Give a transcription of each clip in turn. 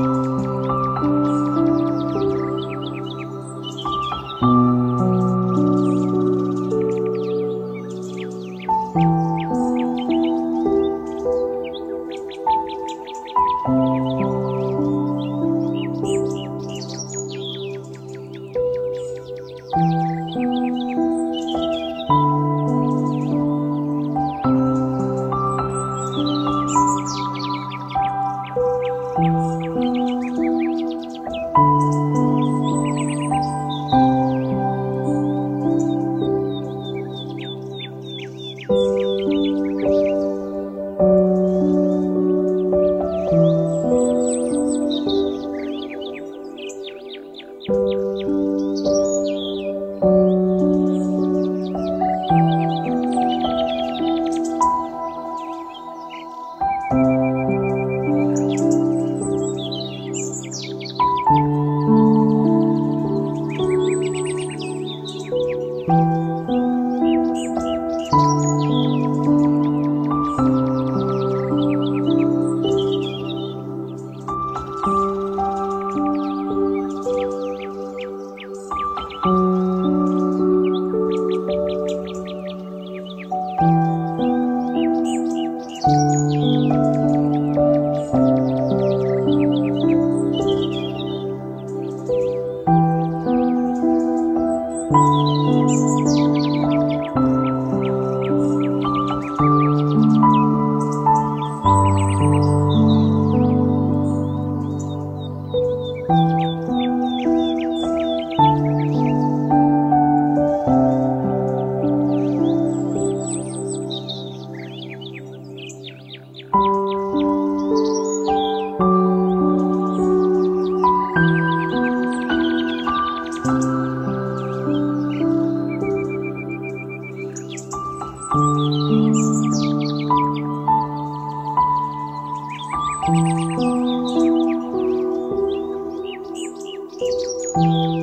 嗯嗯。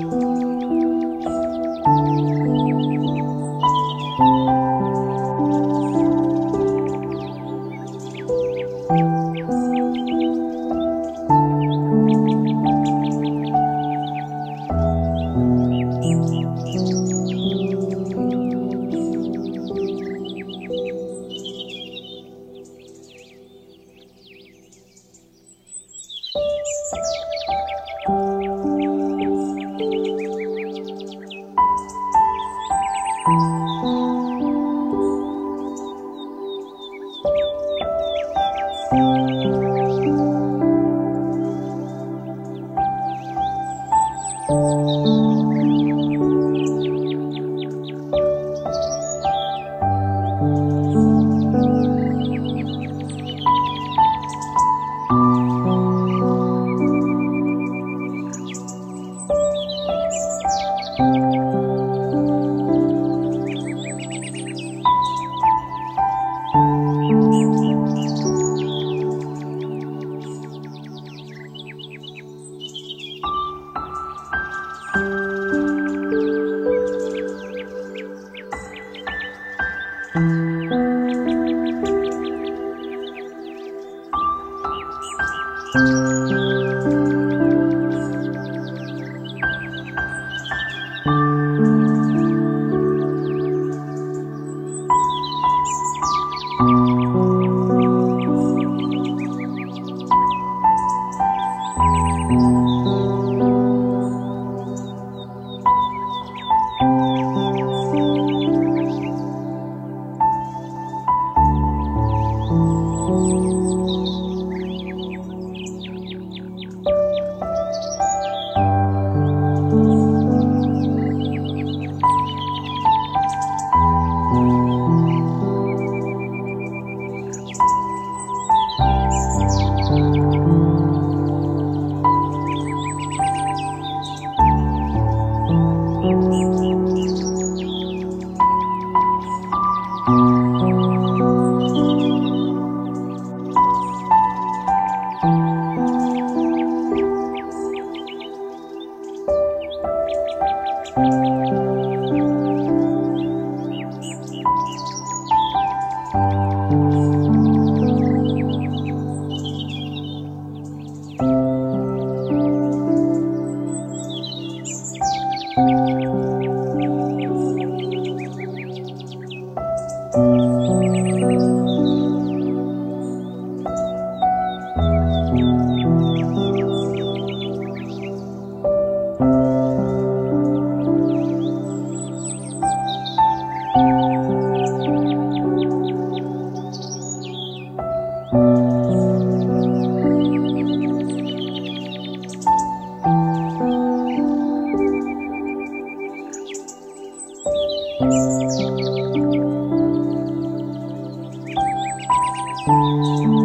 Música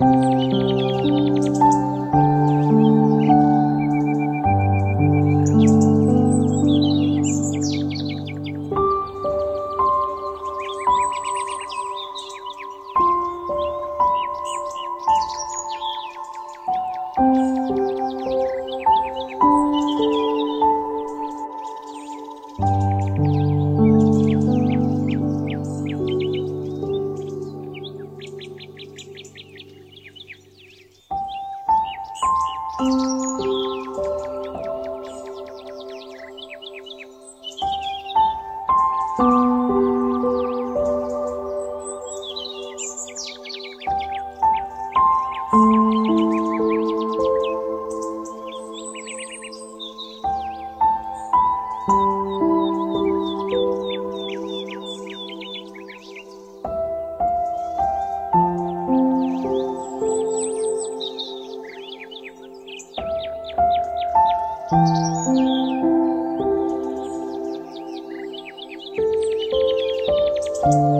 Música Música